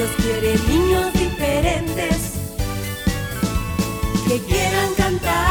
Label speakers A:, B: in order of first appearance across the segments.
A: Dios quiere niños diferentes que quieran cantar.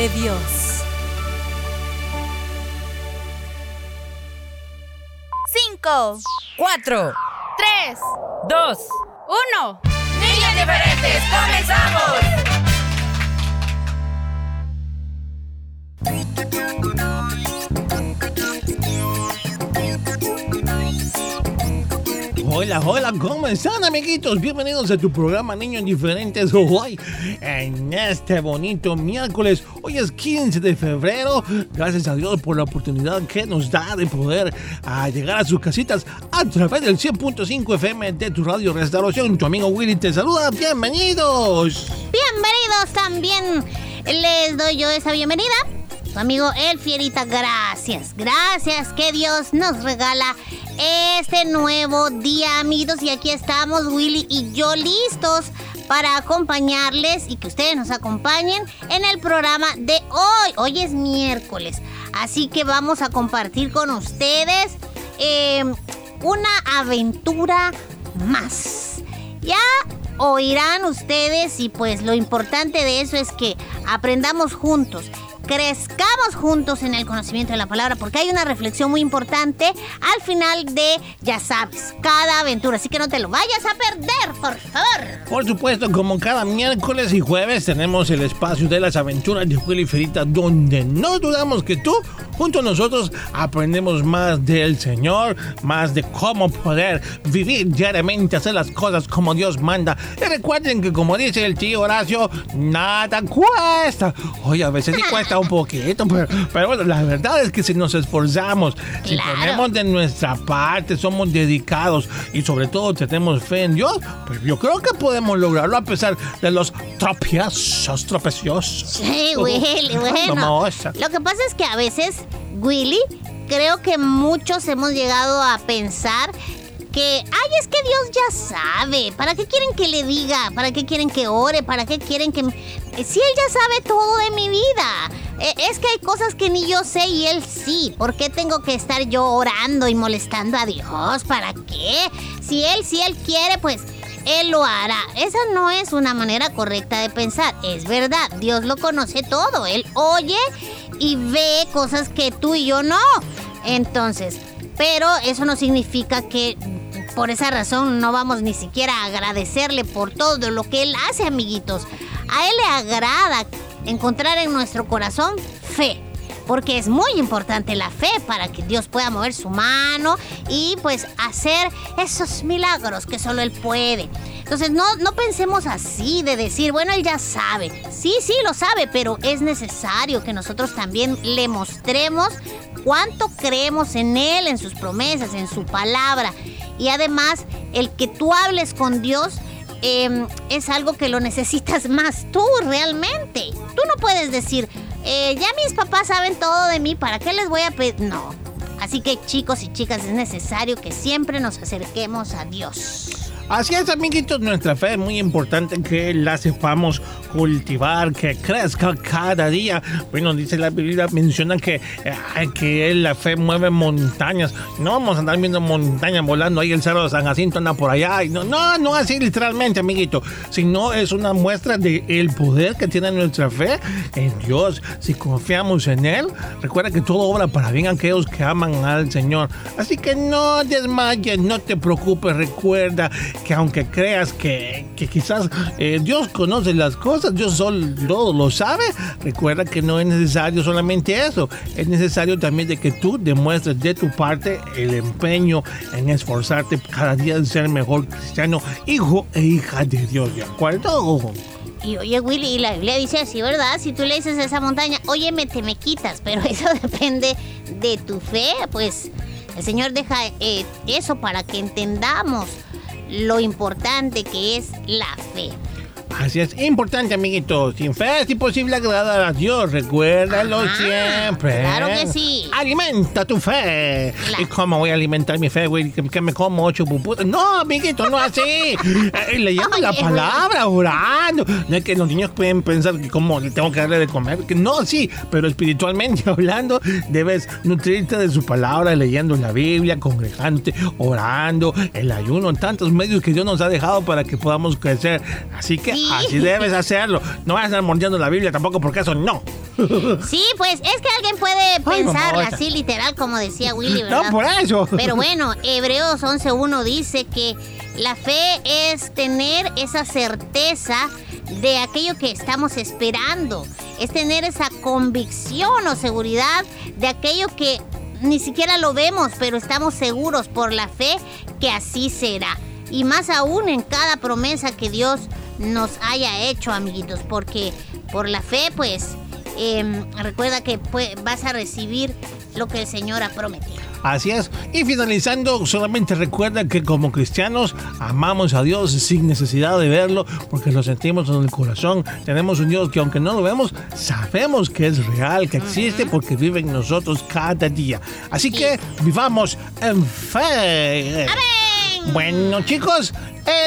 A: De Dios.
B: Cinco,
C: Cuatro,
B: tres,
C: dos,
B: uno.
C: niños diferentes, comenzamos.
D: Hola, hola, ¿cómo están amiguitos? Bienvenidos a tu programa Niños Diferentes hoy en este bonito miércoles. Hoy es 15 de febrero. Gracias a Dios por la oportunidad que nos da de poder ah, llegar a sus casitas a través del 100.5 FM de tu radio Restauración. Tu amigo Willy te saluda. Bienvenidos.
E: Bienvenidos también. Les doy yo esa bienvenida. Su amigo El Fierita, gracias. Gracias que Dios nos regala este nuevo día, amigos. Y aquí estamos, Willy y yo, listos para acompañarles y que ustedes nos acompañen en el programa de hoy. Hoy es miércoles. Así que vamos a compartir con ustedes eh, una aventura más. Ya oirán ustedes y pues lo importante de eso es que aprendamos juntos, crezcamos juntos en el conocimiento de la palabra, porque hay una reflexión muy importante al final de, ya sabes, cada aventura. Así que no te lo vayas a perder, por favor.
D: Por supuesto, como cada miércoles y jueves tenemos el espacio de las aventuras de Willy Ferita, donde no dudamos que tú, junto a nosotros, aprendemos más del Señor, más de cómo poder vivir diariamente, hacer las cosas como Dios manda. Y recuerden que, como dice el tío Horacio, nada cuesta. Oye, a veces sí cuesta un poquito, pero, pero bueno, la verdad es que si nos esforzamos, si
E: Claro.
D: ponemos de nuestra parte, somos dedicados y sobre todo tenemos fe en Dios, pues yo creo que podemos lograrlo a pesar de los tropiezos, tropeciosos.
E: Sí, Willy, bueno. Lo que pasa es que a veces, Willy, creo que muchos hemos llegado a pensar que, ay, es que Dios ya sabe. ¿Para qué quieren que le diga? ¿Para qué quieren que ore? ¿Para qué quieren que... Eh, Si Él ya sabe todo de mi vida. Eh, es que hay cosas que ni yo sé y Él sí. ¿Por qué tengo que estar yo orando y molestando a Dios? ¿Para qué? Si Él, si Él quiere, pues... Él lo hará. Esa no es una manera correcta de pensar. Es verdad, Dios lo conoce todo. Él oye y ve cosas que tú y yo no. Entonces, pero eso no significa que por esa razón no vamos ni siquiera a agradecerle por todo lo que Él hace, amiguitos. A Él le agrada encontrar en nuestro corazón fe. Porque es muy importante la fe para que Dios pueda mover su mano y pues hacer esos milagros que solo Él puede. Entonces no, no pensemos así de decir, bueno, Él ya sabe. Sí, sí, lo sabe, pero es necesario que nosotros también le mostremos cuánto creemos en Él, en sus promesas, en su palabra. Y además, el que tú hables con Dios eh, es algo que lo necesitas más tú realmente. Tú no puedes decir, eh, ya mis papás saben todo de mí, ¿para qué les voy a pedir? No. Así que chicos y chicas, es necesario que siempre nos acerquemos a Dios.
D: Así es, amiguitos, nuestra fe es muy importante que la sepamos cultivar, que crezca cada día. Bueno, dice la Biblia, menciona que, eh, que la fe mueve montañas. No vamos a andar viendo montañas volando ahí, el cerro de San Jacinto anda por allá. No, no, no así literalmente, amiguito, sino es una muestra del el poder que tiene nuestra fe en Dios. Si confiamos en Él, recuerda que todo obra para bien a aquellos que aman al Señor. Así que no desmayes, no te preocupes, recuerda que aunque creas que, que quizás eh, Dios conoce las cosas, Dios solo, lo sabe, recuerda que no es necesario solamente eso, es necesario también de que tú demuestres de tu parte el empeño en esforzarte cada día en ser mejor cristiano, hijo e hija de Dios, ¿de acuerdo?
E: Y oye, Willy, y la Biblia dice así, ¿verdad? Si tú le dices a esa montaña, oye, me te me quitas, pero eso depende de tu fe, pues el Señor deja eh, eso para que entendamos lo importante que es la fe.
D: Así es importante, amiguito. Sin fe es imposible agradar a Dios. Recuérdalo
E: Ajá,
D: siempre.
E: claro que sí.
D: Alimenta tu fe.
E: Claro.
D: ¿Y cómo voy a alimentar mi fe, güey? ¿Que, me como ocho puputas? No, amiguito, no así. Eh, leyendo la palabra, orando. No es que los niños pueden pensar que como le tengo que darle de comer. Que no, sí, pero espiritualmente hablando, debes nutrirte de su palabra, leyendo la Biblia, congregándote, orando, el ayuno, tantos medios que Dios nos ha dejado para que podamos crecer. Así que. Así debes hacerlo. No vas a estar mordiendo la Biblia tampoco porque eso no.
E: Sí, pues es que alguien puede pensar así literal como decía Willy, ¿verdad?
D: No, por eso.
E: Pero bueno, Hebreos 11.1 dice que la fe es tener esa certeza de aquello que estamos esperando. Es tener esa convicción o seguridad de aquello que ni siquiera lo vemos, pero estamos seguros por la fe que así será. Y más aún en cada promesa que Dios nos haya hecho, amiguitos, porque por la fe, pues, em, recuerda que pues, vas a recibir lo que el Señor ha prometido.
D: Así es. Y finalizando, solamente recuerda que como cristianos amamos a Dios sin necesidad de verlo, porque lo sentimos en el corazón. Tenemos un Dios que aunque no lo vemos, sabemos que es real, que existe, porque vive en nosotros cada día. Así que vivamos en fe. Bueno chicos,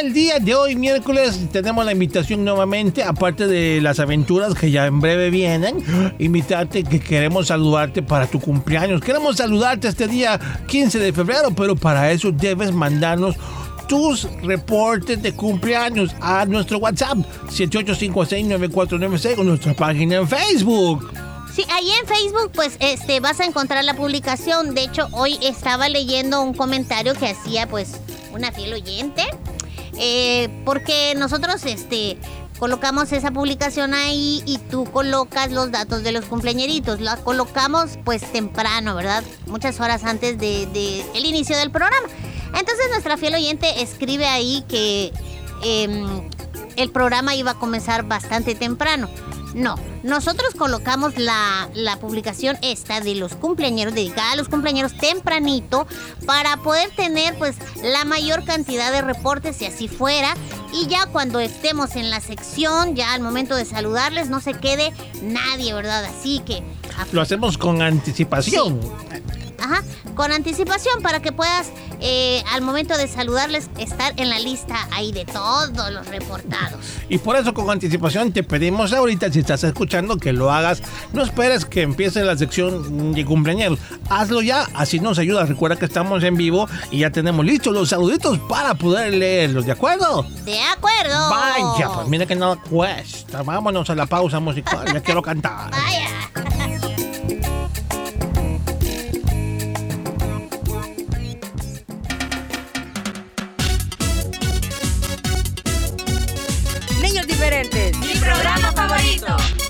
D: el día de hoy miércoles tenemos la invitación nuevamente, aparte de las aventuras que ya en breve vienen, invitarte que queremos saludarte para tu cumpleaños. Queremos saludarte este día 15 de febrero, pero para eso debes mandarnos tus reportes de cumpleaños a nuestro WhatsApp 78569496 o nuestra página en Facebook.
E: Sí, ahí en Facebook, pues, este, vas a encontrar la publicación. De hecho, hoy estaba leyendo un comentario que hacía, pues, una fiel oyente. eh, porque nosotros, este, colocamos esa publicación ahí y tú colocas los datos de los cumpleañeritos. La colocamos, pues, temprano, ¿verdad? Muchas horas antes de, de el inicio del programa. Entonces, nuestra fiel oyente escribe ahí que em, el programa iba a comenzar bastante temprano. No, nosotros colocamos la, la publicación esta de los cumpleañeros, dedicada a los cumpleañeros tempranito, para poder tener pues la mayor cantidad de reportes si así fuera. Y ya cuando estemos en la sección, ya al momento de saludarles, no se quede nadie, ¿verdad? Así que...
D: Lo hacemos con anticipación.
E: Ajá, con anticipación para que puedas eh, al momento de saludarles estar en la lista ahí de todos los reportados.
D: Y por eso con anticipación te pedimos ahorita, si estás escuchando, que lo hagas. No esperes que empiece la sección de cumpleaños. Hazlo ya, así nos ayuda. Recuerda que estamos en vivo y ya tenemos listos los saluditos para poder leerlos, ¿de acuerdo?
E: De acuerdo.
D: Vaya, pues mira que no cuesta. Vámonos a la pausa musical, ya quiero cantar.
E: Vaya.
B: Programa favorito.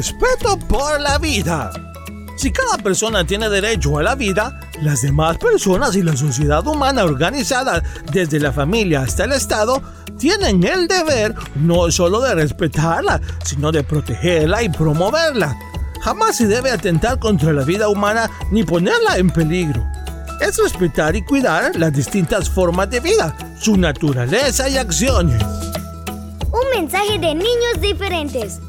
D: Respeto por la vida. Si cada persona tiene derecho a la vida, las demás personas y la sociedad humana organizada, desde la familia hasta el Estado, tienen el deber no solo de respetarla, sino de protegerla y promoverla. Jamás se debe atentar contra la vida humana ni ponerla en peligro. Es respetar y cuidar las distintas formas de vida, su naturaleza y acciones.
F: Un mensaje de niños diferentes.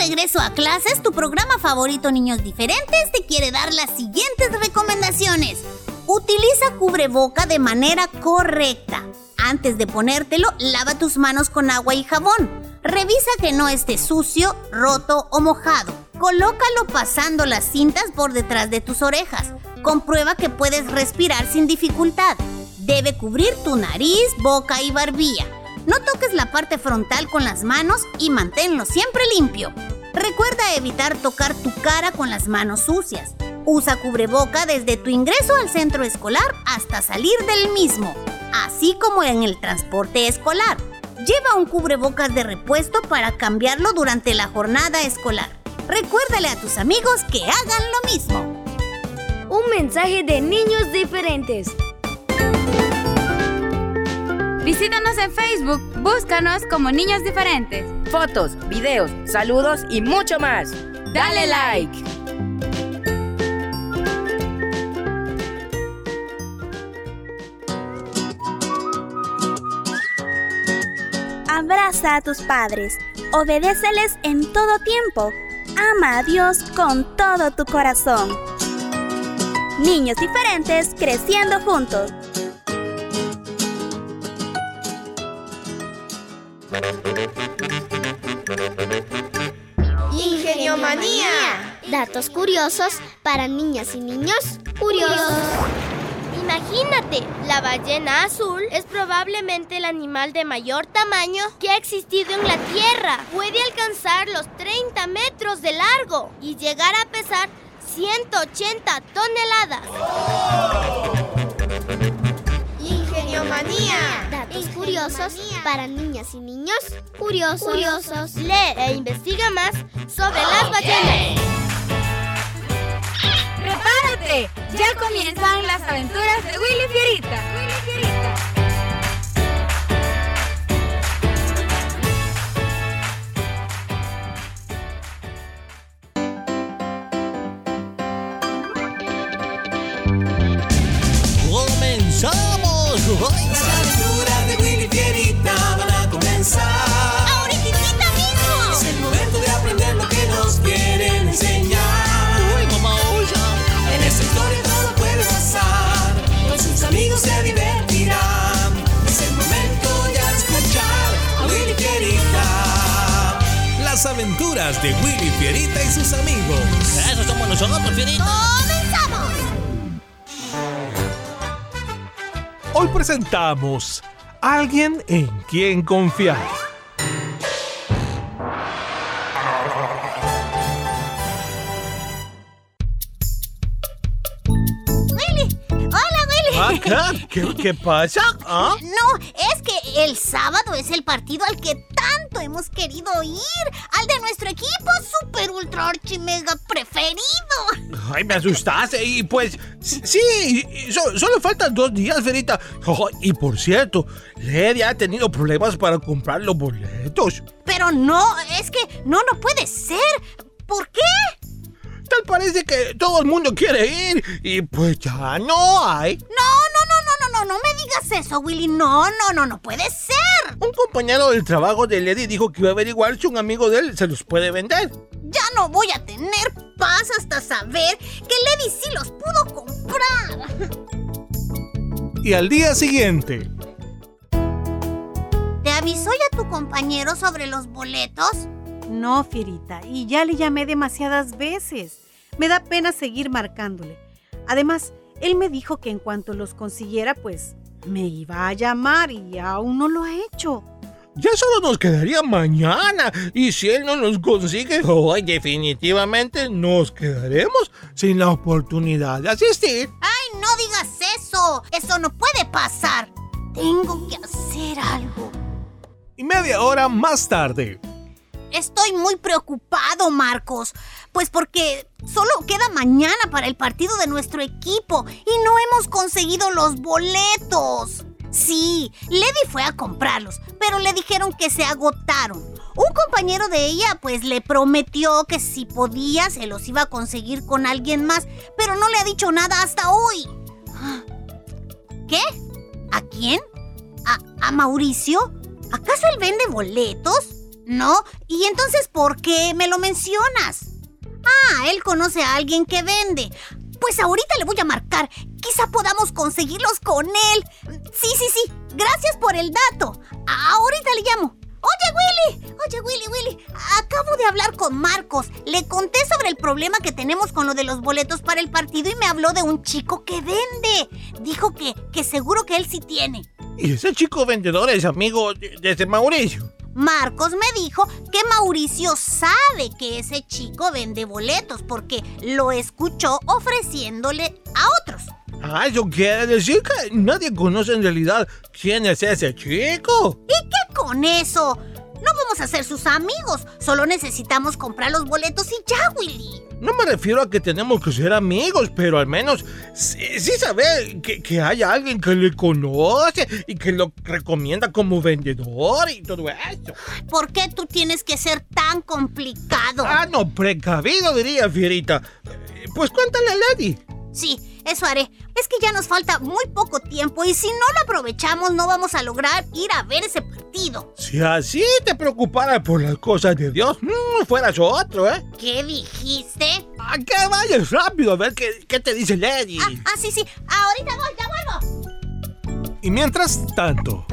E: Regreso a clases, tu programa favorito Niños Diferentes te quiere dar las siguientes recomendaciones. Utiliza cubreboca de manera correcta. Antes de ponértelo, lava tus manos con agua y jabón. Revisa que no esté sucio, roto o mojado. Colócalo pasando las cintas por detrás de tus orejas. Comprueba que puedes respirar sin dificultad. Debe cubrir tu nariz, boca y barbilla. No toques la parte frontal con las manos y manténlo siempre limpio. Recuerda evitar tocar tu cara con las manos sucias. Usa cubreboca desde tu ingreso al centro escolar hasta salir del mismo, así como en el transporte escolar. Lleva un cubrebocas de repuesto para cambiarlo durante la jornada escolar. Recuérdale a tus amigos que hagan lo mismo.
F: Un mensaje de niños diferentes.
B: Visítanos en Facebook, búscanos como Niños Diferentes.
C: Fotos, videos, saludos y mucho más.
B: Dale like.
G: Abraza a tus padres, obedéceles en todo tiempo, ama a Dios con todo tu corazón. Niños diferentes creciendo juntos.
H: Manía. Datos curiosos para niñas y niños curiosos. Imagínate, la ballena azul es probablemente el animal de mayor tamaño que ha existido en la Tierra. Puede alcanzar los 30 metros de largo y llegar a pesar 180 toneladas. Ingenio Manía. Datos curiosos para niñas y niños curiosos. curiosos. Lee e investiga más sobre las ballenas.
C: ¡Prepárate! ¡Ya
B: comienzan las aventuras de Willy Fierita. Willy Fierita.
D: ¡Comenzamos!
I: De Willy Fierita
J: y sus amigos.
D: Eso somos nosotros, Fierita.
E: ¡Comenzamos!
J: Hoy presentamos Alguien en quien confiar.
E: ¡Willy! ¡Hola, Willy!
D: ¿qué, qué pasa? ¿Ah?
E: No, el sábado es el partido al que tanto hemos querido ir. Al de nuestro equipo super ultra archi mega preferido.
D: Ay, me asustaste. Y pues, sí, so- solo faltan dos días, Ferita. Oh, y por cierto, Lady ha tenido problemas para comprar los boletos.
E: Pero no, es que no, no puede ser. ¿Por qué?
D: Tal parece que todo el mundo quiere ir y pues ya no hay.
E: No, no, no, no, me digas eso, Willy. No, no, no, no puede ser.
D: Un compañero del trabajo de Lady dijo que iba a averiguar si un amigo de él se los puede vender.
E: Ya no voy a tener paz hasta saber que Lady sí los pudo comprar.
J: Y al día siguiente,
E: ¿Te avisó ya tu compañero sobre los boletos?
K: No, Fierita, y ya le llamé demasiadas veces. Me da pena seguir marcándole. Además, él me dijo que en cuanto los consiguiera, pues me iba a llamar y aún no lo ha hecho.
D: Ya solo nos quedaría mañana. Y si él no nos consigue, hoy definitivamente nos quedaremos sin la oportunidad de asistir.
E: ¡Ay, no digas eso! Eso no puede pasar. Tengo que hacer algo.
J: y media hora más tarde,
E: Estoy muy preocupado, Marcos. Pues porque solo queda mañana para el partido de nuestro equipo y no hemos conseguido los boletos. Sí, Lady fue a comprarlos, pero le dijeron que se agotaron. Un compañero de ella pues le prometió que si podía se los iba a conseguir con alguien más, pero no le ha dicho nada hasta hoy. ¿Qué? ¿A quién? ¿A, a Mauricio? ¿Acaso él vende boletos? No. ¿Y entonces por qué me lo mencionas? Ah, él conoce a alguien que vende. Pues ahorita le voy a marcar. Quizá podamos conseguirlos con él. Sí, sí, sí. Gracias por el dato. Ahorita le llamo. Oye, Willy. Oye, Willy, Willy. Acabo de hablar con Marcos. Le conté sobre el problema que tenemos con lo de los boletos para el partido y me habló de un chico que vende. Dijo que, que seguro que él sí tiene.
D: Y ese chico vendedor es amigo de, de ese Mauricio.
E: Marcos me dijo que Mauricio sabe que ese chico vende boletos porque lo escuchó ofreciéndole a otros.
D: Ah, eso quiere decir que nadie conoce en realidad quién es ese chico.
E: ¿Y qué con eso? No vamos a ser sus amigos, solo necesitamos comprar los boletos y ya, Willy.
D: No me refiero a que tenemos que ser amigos, pero al menos sí, sí saber que, que hay alguien que le conoce y que lo recomienda como vendedor y todo eso.
E: ¿Por qué tú tienes que ser tan complicado?
D: Ah, no, precavido diría Fierita. Pues cuéntale a Lady.
E: Sí, eso haré. Es que ya nos falta muy poco tiempo y si no lo aprovechamos no vamos a lograr ir a ver ese partido.
D: Si así te preocupara por las cosas de Dios, mm, fueras otro, ¿eh?
E: ¿Qué dijiste?
D: ¿A qué vayas rápido a ver qué, qué te dice Lady?
E: Ah, ah, sí, sí. Ahorita voy, ya vuelvo.
J: y mientras tanto,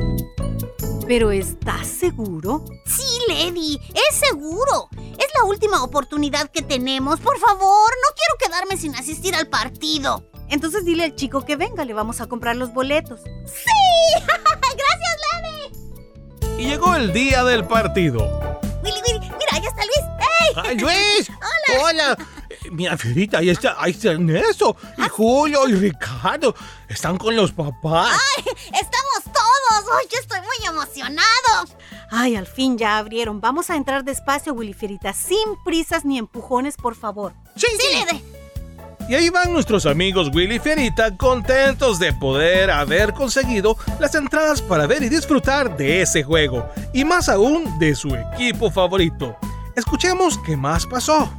K: ¿Pero estás seguro?
E: Sí, Lady, es seguro. Es la última oportunidad que tenemos. Por favor, no quiero quedarme sin asistir al partido.
K: Entonces dile al chico que venga, le vamos a comprar los boletos.
E: ¡Sí! ¡Gracias, Lady!
J: y llegó el día del partido.
E: Willy, Willy, mira, ahí está Luis. ¡Ey!
D: ¡Ay, Luis! ¡Hola! ¡Hola! Eh, Mira, Fierita, ahí está, ahí está Ernesto, y Julio, y Ricardo. Están con los papás.
E: ¡Ay! ¡Estamos todos! ¡Ay, yo estoy muy emocionado!
K: Ay, al fin ya abrieron. Vamos a entrar despacio, Willy Fierita, sin prisas ni empujones, por favor.
D: Sí,
E: Sí, Lady.
L: Y ahí van nuestros amigos Willy y Fierita contentos de poder haber conseguido las entradas para ver y disfrutar de ese juego. Y más aún de su equipo favorito. Escuchemos qué más pasó.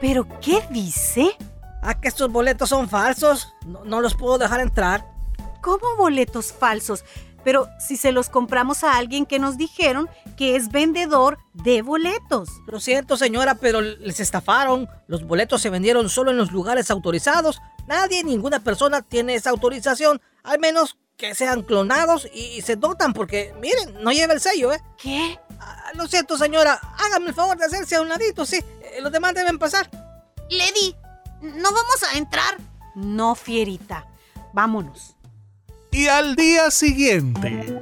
K: ¿Pero qué dice?
M: ¿A que estos boletos son falsos? No, no los puedo dejar entrar.
K: ¿Cómo boletos falsos? Pero si se los compramos a alguien que nos dijeron que es vendedor de boletos.
M: Lo siento, señora, pero les estafaron. Los boletos se vendieron solo en los lugares autorizados. Nadie, ninguna persona tiene esa autorización, al menos que sean clonados y se dotan porque, miren, no lleva el sello, ¿eh?
K: ¿Qué?
M: Ah, lo siento, señora. Hágame el favor de hacerse a un ladito, sí. Eh, los demás deben pasar.
E: Lady, ¿no vamos a entrar?
K: No, fierita. Vámonos.
L: Y al día siguiente.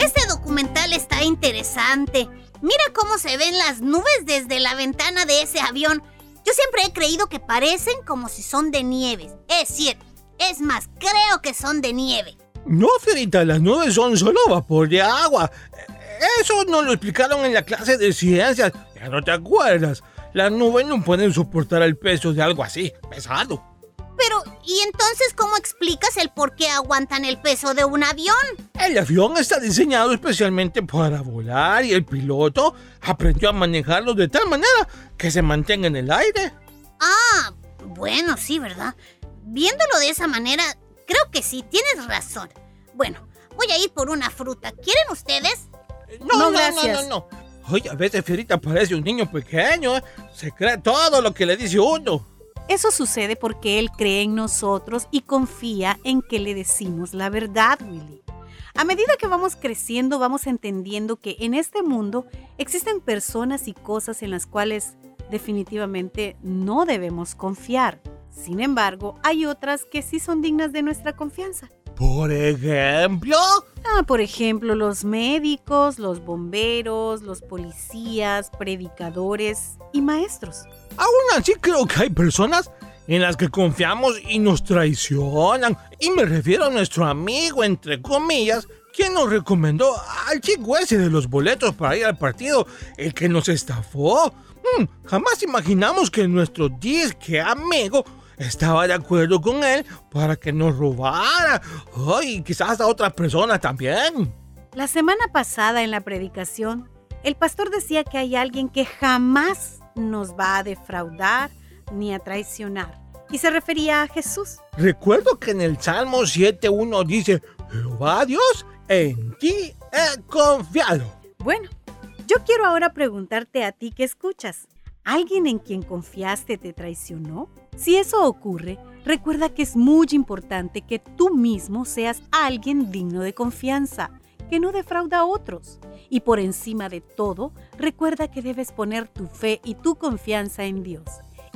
E: Este documental está interesante. Mira cómo se ven las nubes desde la ventana de ese avión. Yo siempre he creído que parecen como si son de nieve. Es cierto. Es más, creo que son de nieve.
D: No, Fierita, las nubes son solo vapor de agua. Eso nos lo explicaron en la clase de ciencias. Ya no te acuerdas. Las nubes no pueden soportar el peso de algo así, pesado.
E: Pero, ¿y entonces cómo explicas el por qué aguantan el peso de un avión?
D: El avión está diseñado especialmente para volar y el piloto aprendió a manejarlo de tal manera que se mantenga en el aire.
E: Ah, bueno, sí, ¿verdad? Viéndolo de esa manera, creo que sí, tienes razón. Bueno, voy a ir por una fruta. ¿Quieren ustedes?
D: No, no, gracias. no, no, no. Oye, a veces Fierita parece un niño pequeño. ¿eh? Se cree todo lo que le dice uno.
K: Eso sucede porque él cree en nosotros y confía en que le decimos la verdad, Willy. A medida que vamos creciendo, vamos entendiendo que en este mundo existen personas y cosas en las cuales definitivamente no debemos confiar. Sin embargo, hay otras que sí son dignas de nuestra confianza.
D: Por ejemplo.
K: Ah, por ejemplo, los médicos, los bomberos, los policías, predicadores y maestros.
D: Aún así creo que hay personas en las que confiamos y nos traicionan. Y me refiero a nuestro amigo, entre comillas, quien nos recomendó al chico ese de los boletos para ir al partido, el que nos estafó. Hmm, jamás imaginamos que nuestro disque amigo estaba de acuerdo con él para que nos robara. Ay, quizás a otras personas también.
K: La semana pasada en la predicación, el pastor decía que hay alguien que jamás nos va a defraudar ni a traicionar. Y se refería a Jesús.
D: Recuerdo que en el Salmo 7.1 dice, Jehová Dios, en ti he confiado.
K: Bueno, yo quiero ahora preguntarte a ti que escuchas. ¿Alguien en quien confiaste te traicionó? Si eso ocurre, recuerda que es muy importante que tú mismo seas alguien digno de confianza, que no defrauda a otros. Y por encima de todo, recuerda que debes poner tu fe y tu confianza en Dios.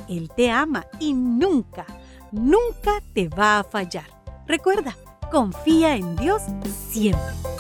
K: Él te ama y nunca, nunca te va a fallar. Recuerda, confía en Dios siempre.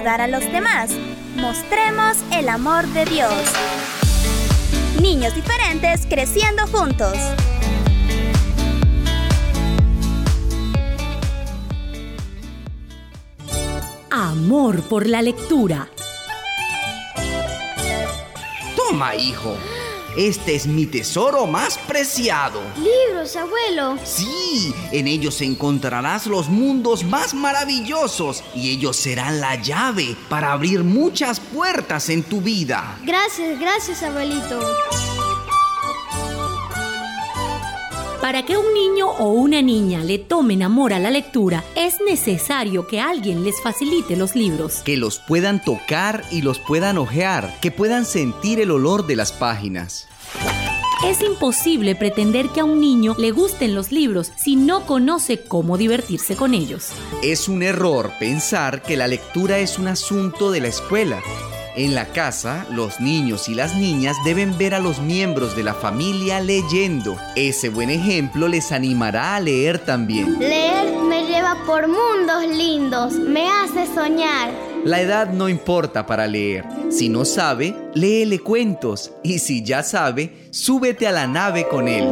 G: Ayudar a los demás. Mostremos el amor de Dios. Niños diferentes creciendo juntos.
A: Amor por la lectura.
N: Toma, hijo. Este es mi tesoro más preciado.
H: Libros, abuelo.
N: Sí, en ellos encontrarás los mundos más maravillosos y ellos serán la llave para abrir muchas puertas en tu vida.
H: Gracias, gracias, abuelito.
A: Para que un niño o una niña le tomen amor a la lectura, es necesario que alguien les facilite los libros.
N: Que los puedan tocar y los puedan ojear, que puedan sentir el olor de las páginas.
A: Es imposible pretender que a un niño le gusten los libros si no conoce cómo divertirse con ellos.
N: Es un error pensar que la lectura es un asunto de la escuela. En la casa, los niños y las niñas deben ver a los miembros de la familia leyendo. Ese buen ejemplo les animará a leer también.
H: Leer me lleva por mundos lindos, me hace soñar.
N: La edad no importa para leer. Si no sabe, léele cuentos. Y si ya sabe, súbete a la nave con él.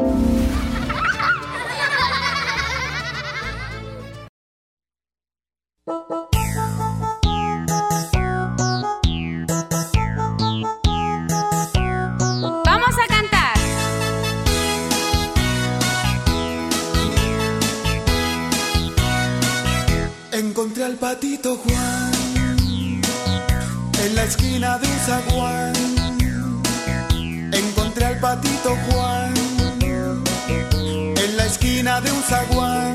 I: Encontré al patito Juan en la esquina de un zaguán.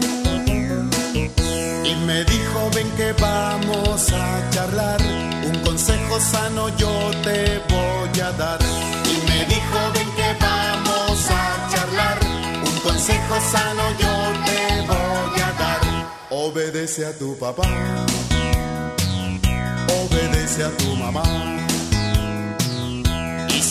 I: Y me dijo, ven que vamos a charlar. Un consejo sano yo te voy a dar. Y me dijo, ven que vamos a charlar. Un consejo sano yo te voy a dar. Obedece a tu papá. Obedece a tu mamá.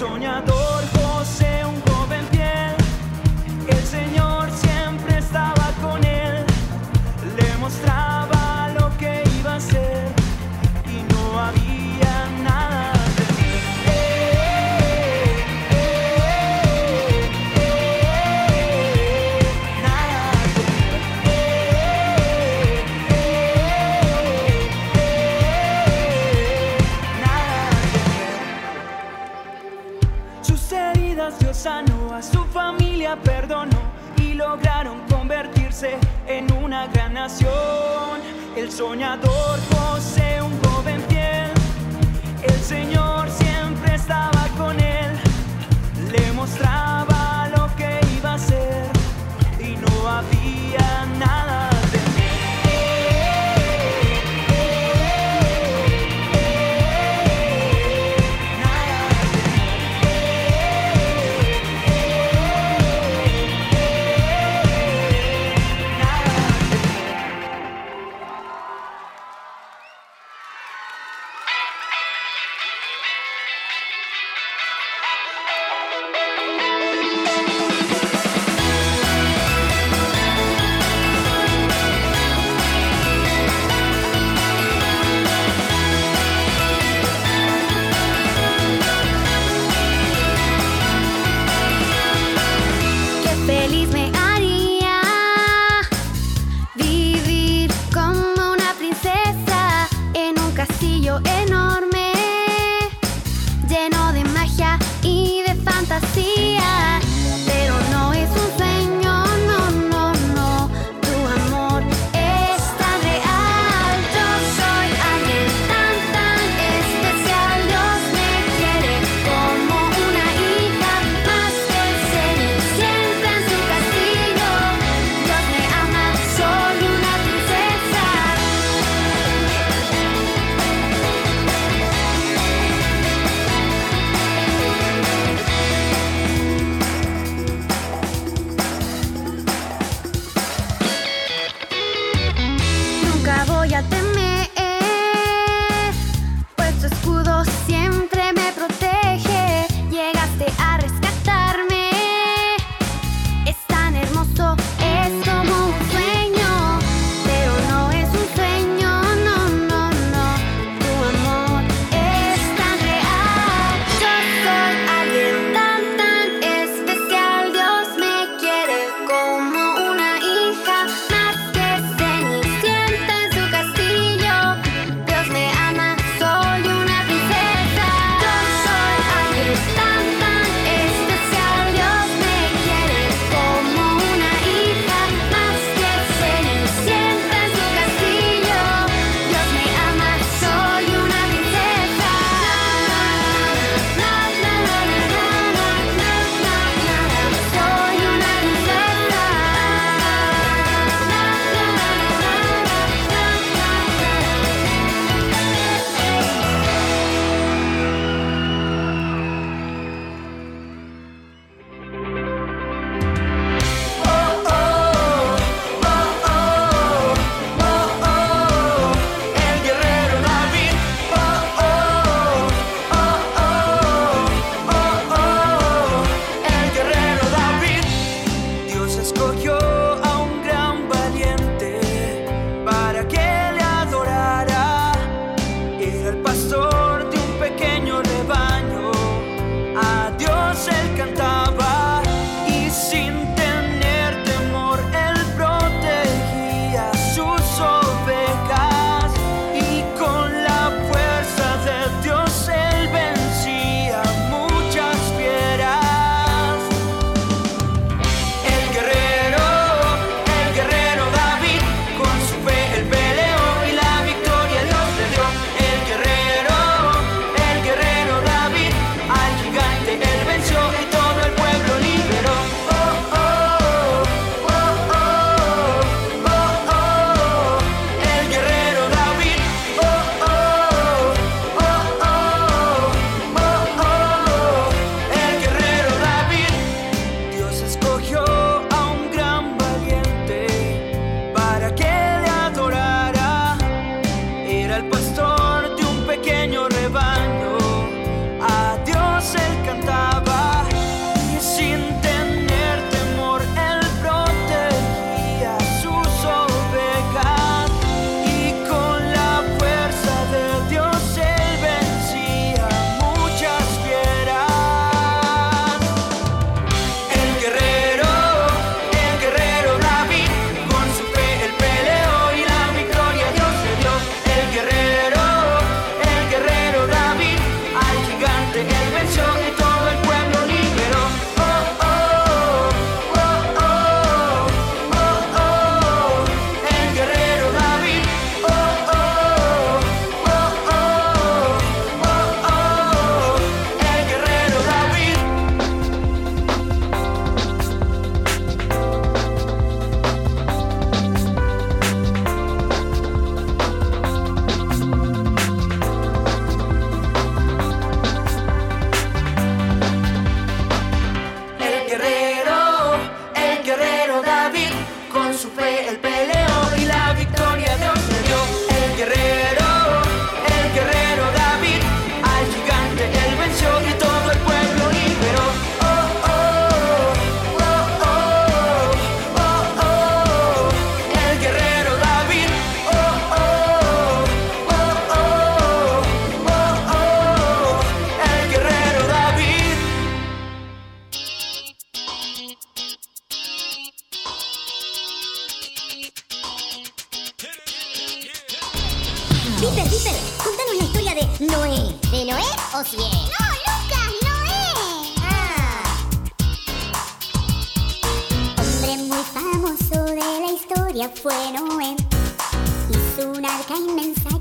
O: El Dios sanó, a su familia perdonó y lograron convertirse en una gran nación. El soñador José, un joven fiel, el Señor siempre estaba con él, le mostraba lo que iba a hacer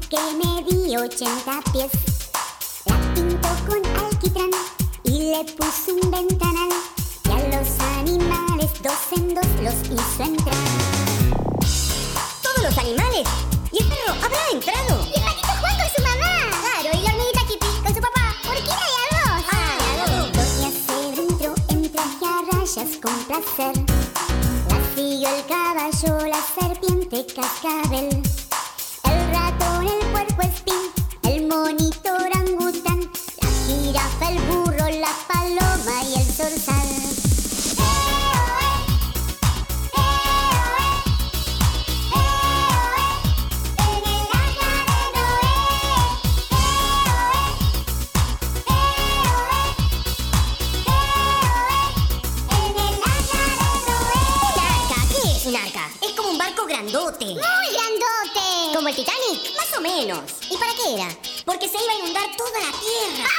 P: que me di 80 pies. La pintó con alquitrán y le puso un ventanal. Y a los animales dos en dos los hizo entrar.
Q: ¡Todos los animales! ¡Y el perro habrá entrado!
P: ¡Y el patito Juan con su mamá! ¡Claro! ¡Y la hormiguita Kipi con su papá! ¡Por qué ah, ah, ¡Porque era dos!
Q: ¡Ah, la dos!
P: Doña se entró en traje a rayas con placer. La siguió el caballo, la serpiente cascabel.
Q: toda la tierra.